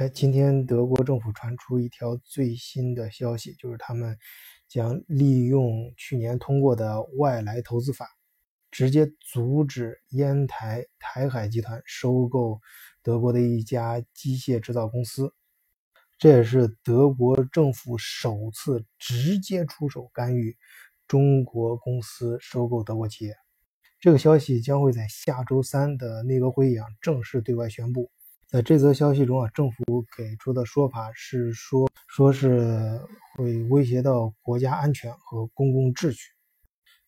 哎，今天德国政府传出一条最新的消息，就是他们将利用去年通过的外来投资法，直接阻止烟台台海集团收购德国的一家机械制造公司。这也是德国政府首次直接出手干预中国公司收购德国企业。这个消息将会在下周三的内阁会议上正式对外宣布。在这则消息中啊，政府给出的说法是说，说是会威胁到国家安全和公共秩序。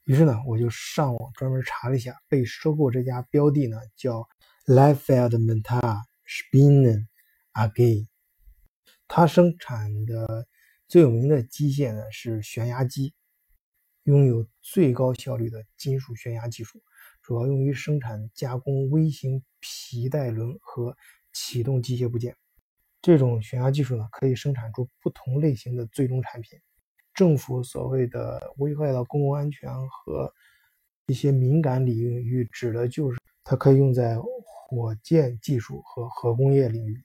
于是呢，我就上网专门查了一下，被收购这家标的呢叫 l i f e l d Mental Spinnen AG，它生产的最有名的机械呢是悬崖机。拥有最高效率的金属悬崖技术，主要用于生产加工微型皮带轮和启动机械部件。这种悬崖技术呢，可以生产出不同类型的最终产品。政府所谓的危害到公共安全和一些敏感领域，指的就是它可以用在火箭技术和核工业领域。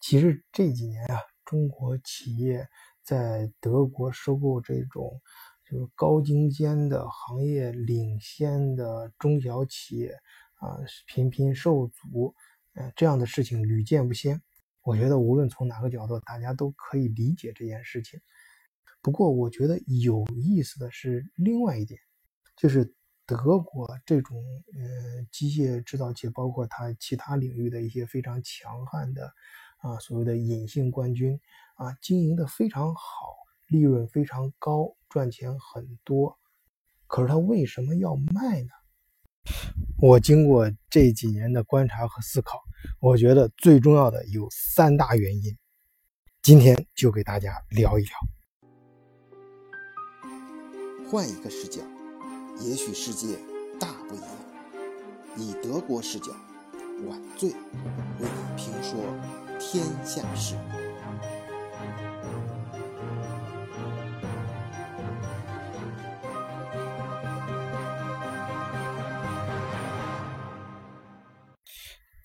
其实这几年啊，中国企业在德国收购这种。就是高精尖的行业领先的中小企业啊，频频受阻，呃，这样的事情屡见不鲜。我觉得无论从哪个角度，大家都可以理解这件事情。不过，我觉得有意思的是另外一点，就是德国这种呃机械制造企业，包括它其他领域的一些非常强悍的啊所谓的隐性冠军啊，经营的非常好。利润非常高，赚钱很多，可是他为什么要卖呢？我经过这几年的观察和思考，我觉得最重要的有三大原因，今天就给大家聊一聊。换一个视角，也许世界大不一样。以德国视角，晚醉为你评说天下事。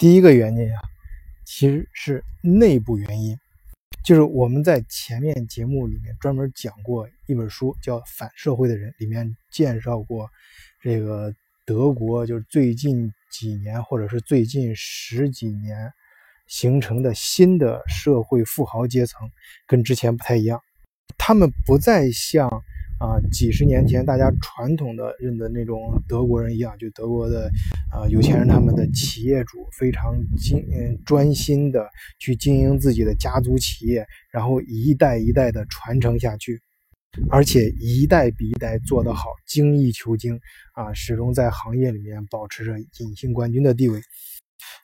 第一个原因啊，其实是内部原因，就是我们在前面节目里面专门讲过一本书，叫《反社会的人》，里面介绍过这个德国，就是最近几年或者是最近十几年形成的新的社会富豪阶层，跟之前不太一样，他们不再像。啊，几十年前大家传统的认的那种德国人一样，就德国的啊有钱人，他们的企业主非常精嗯专心的去经营自己的家族企业，然后一代一代的传承下去，而且一代比一代做得好，精益求精啊，始终在行业里面保持着隐性冠军的地位。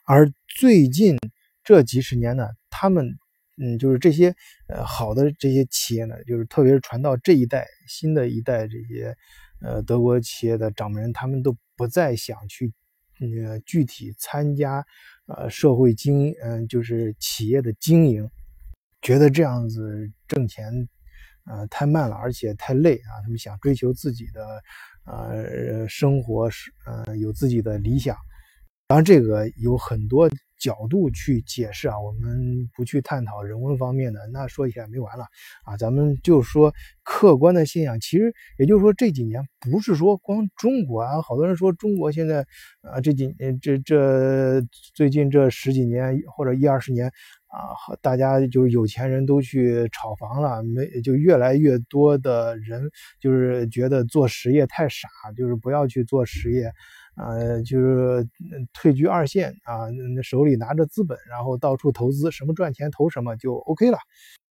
而最近这几十年呢，他们。嗯，就是这些呃好的这些企业呢，就是特别是传到这一代新的一代这些呃德国企业的掌门人，他们都不再想去呃具体参加呃社会经嗯就是企业的经营，觉得这样子挣钱呃太慢了，而且太累啊，他们想追求自己的呃生活是呃有自己的理想，当然这个有很多。角度去解释啊，我们不去探讨人文方面的，那说起来没完了啊。咱们就说客观的现象，其实也就是说这几年不是说光中国啊，好多人说中国现在啊这几这这最近这十几年或者一二十年啊，大家就是有钱人都去炒房了，没就越来越多的人就是觉得做实业太傻，就是不要去做实业。呃，就是退居二线啊，手里拿着资本，然后到处投资，什么赚钱投什么就 OK 了。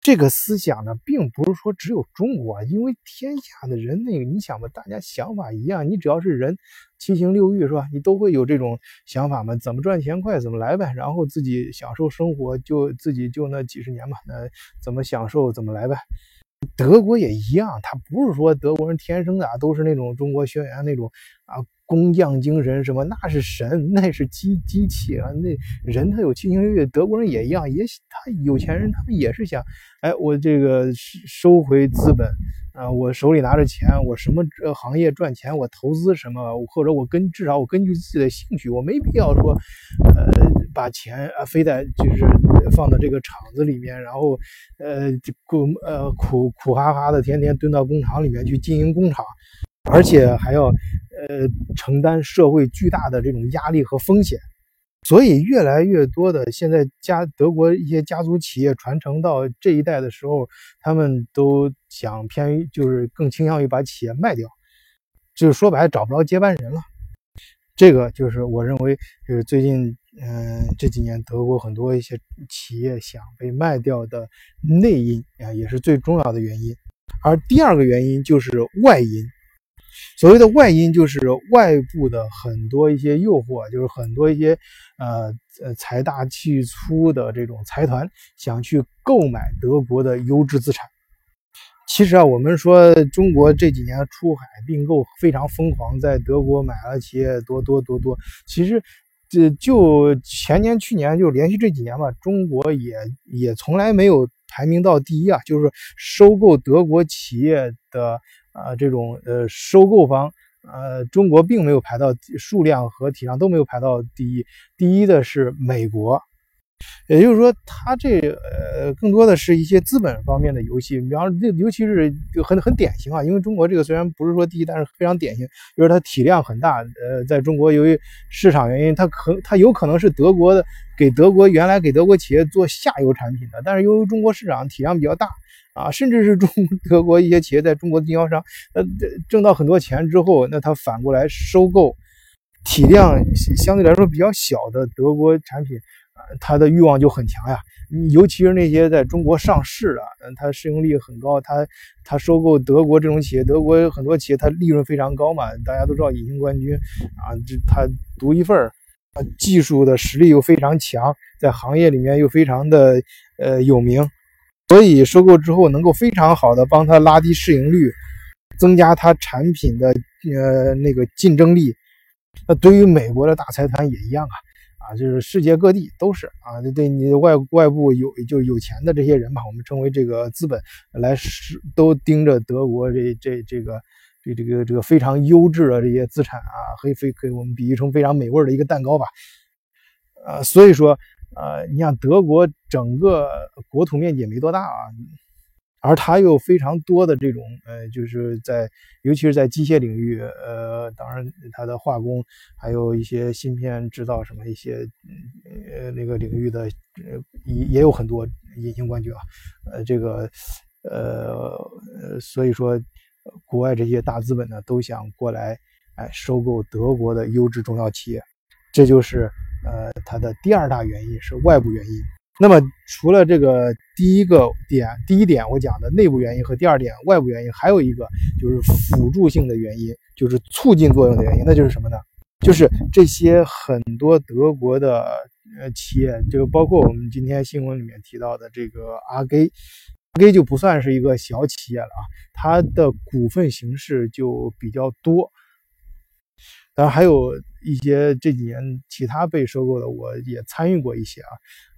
这个思想呢，并不是说只有中国，因为天下的人那个，你想吧，大家想法一样，你只要是人，七情六欲是吧？你都会有这种想法嘛？怎么赚钱快怎么来呗，然后自己享受生活，就自己就那几十年嘛，那怎么享受怎么来呗。德国也一样，他不是说德国人天生的都是那种中国学员那种啊。工匠精神什么？那是神，那是机机器啊！那人他有七情六欲，德国人也一样，也他有钱人，他们也是想，哎，我这个收回资本啊，我手里拿着钱，我什么行业赚钱，我投资什么，或者我根至少我根据自己的兴趣，我没必要说，呃，把钱啊，非得就是放到这个厂子里面，然后呃苦呃苦苦哈哈的天天蹲到工厂里面去经营工厂，而且还要呃承担社会巨大的这种压力和风险。所以，越来越多的现在家德国一些家族企业传承到这一代的时候，他们都想偏于，就是更倾向于把企业卖掉，就是说白了找不着接班人了。这个就是我认为，就是最近，嗯，这几年德国很多一些企业想被卖掉的内因啊，也是最重要的原因。而第二个原因就是外因。所谓的外因就是外部的很多一些诱惑，就是很多一些呃呃财大气粗的这种财团想去购买德国的优质资产。其实啊，我们说中国这几年出海并购非常疯狂，在德国买了企业多多多多。其实这就前年去年就连续这几年吧，中国也也从来没有排名到第一啊，就是收购德国企业的。啊，这种呃收购方，呃，中国并没有排到数量和体量都没有排到第一，第一的是美国，也就是说，它这呃更多的是一些资本方面的游戏，比方这尤其是很很典型啊，因为中国这个虽然不是说第一，但是非常典型，就是它体量很大，呃，在中国由于市场原因，它可它有可能是德国的给德国原来给德国企业做下游产品的，但是由于中国市场体量比较大。啊，甚至是中德国一些企业在中国的经销商，呃，挣到很多钱之后，那他反过来收购体量相对来说比较小的德国产品，他的欲望就很强呀。尤其是那些在中国上市的，嗯，它市盈率很高，他他收购德国这种企业，德国很多企业它利润非常高嘛，大家都知道隐形冠军啊，这他独一份儿，技术的实力又非常强，在行业里面又非常的呃有名。所以收购之后能够非常好的帮他拉低市盈率，增加他产品的呃那个竞争力。那对于美国的大财团也一样啊，啊就是世界各地都是啊，就对你外外部有就有钱的这些人吧，我们称为这个资本来是都盯着德国这这这个这这个这个非常优质的这些资产啊，可以非可以我们比喻成非常美味的一个蛋糕吧，呃，所以说。呃，你像德国整个国土面积也没多大啊，而它又非常多的这种呃，就是在尤其是在机械领域，呃，当然它的化工还有一些芯片制造什么一些呃那个领域的呃也也有很多隐形冠军啊，呃这个呃所以说国外这些大资本呢都想过来哎收购德国的优质中药企业，这就是。呃，它的第二大原因是外部原因。那么，除了这个第一个点，第一点我讲的内部原因和第二点外部原因，还有一个就是辅助性的原因，就是促进作用的原因。那就是什么呢？就是这些很多德国的呃企业，就包括我们今天新闻里面提到的这个阿给，阿给就不算是一个小企业了啊，它的股份形式就比较多。当然还有一些这几年其他被收购的，我也参与过一些啊，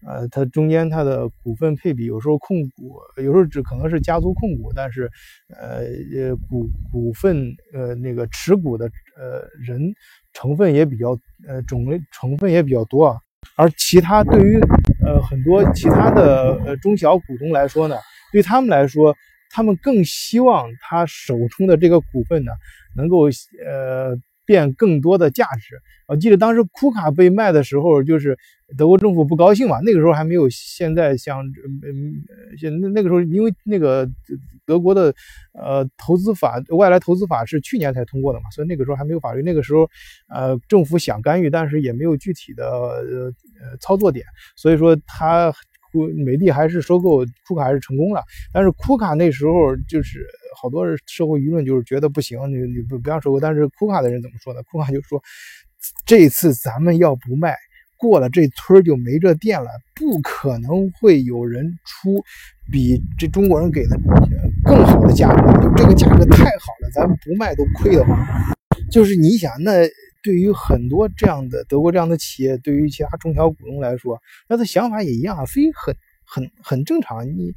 呃，它中间它的股份配比有时候控股，有时候只可能是家族控股，但是呃呃股股份呃那个持股的呃人成分也比较呃种类成分也比较多啊，而其他对于呃很多其他的呃中小股东来说呢，对他们来说，他们更希望他手中的这个股份呢能够呃。变更多的价值。我记得当时库卡被卖的时候，就是德国政府不高兴嘛。那个时候还没有现在像，嗯，现那那个时候，因为那个德国的呃投资法、外来投资法是去年才通过的嘛，所以那个时候还没有法律。那个时候，呃，政府想干预，但是也没有具体的呃呃操作点，所以说他。库美的还是收购库卡还是成功了，但是库卡那时候就是好多社会舆论就是觉得不行，你你不不要收购。但是库卡的人怎么说呢？库卡就说，这次咱们要不卖，过了这村就没这店了，不可能会有人出比这中国人给的更好的价格，就这个价格太好了，咱不卖都亏的慌。就是你想那。对于很多这样的德国这样的企业，对于其他中小股东来说，那他想法也一样啊，非很很很正常。你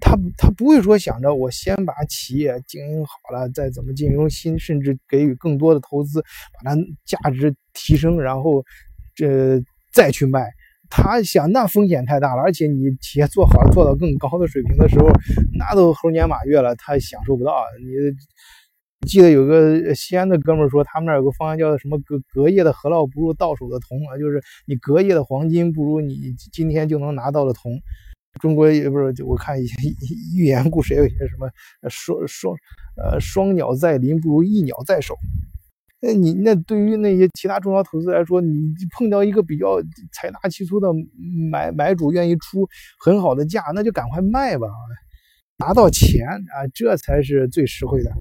他他不会说想着我先把企业经营好了，再怎么进入新，甚至给予更多的投资，把它价值提升，然后这再去卖。他想那风险太大了，而且你企业做好，做到更高的水平的时候，那都猴年马月了，他享受不到。你记得有个西安的哥们说，他们那有个方案叫什么“隔隔夜的河洛不如到手的铜”啊，就是你隔夜的黄金不如你今天就能拿到的铜。中国也不是，我看一些 寓言故事也有一些什么双双呃双鸟在林不如一鸟在手。那你那对于那些其他中小投资来说，你碰到一个比较财大气粗的买买主愿意出很好的价，那就赶快卖吧，拿到钱啊，这才是最实惠的。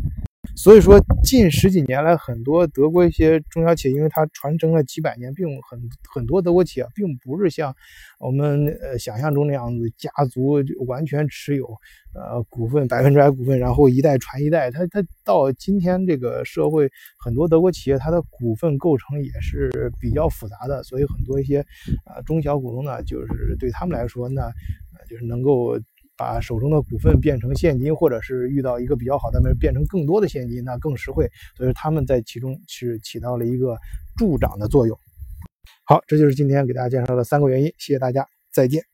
所以说，近十几年来，很多德国一些中小企业，因为它传承了几百年，并很很多德国企业并不是像我们呃想象中那样子，家族完全持有呃股份百分之百股份，然后一代传一代。它它到今天这个社会，很多德国企业它的股份构成也是比较复杂的，所以很多一些呃中小股东呢，就是对他们来说呢，就是能够。把手中的股份变成现金，或者是遇到一个比较好的变成更多的现金，那更实惠。所以他们在其中是起到了一个助长的作用。好，这就是今天给大家介绍的三个原因。谢谢大家，再见。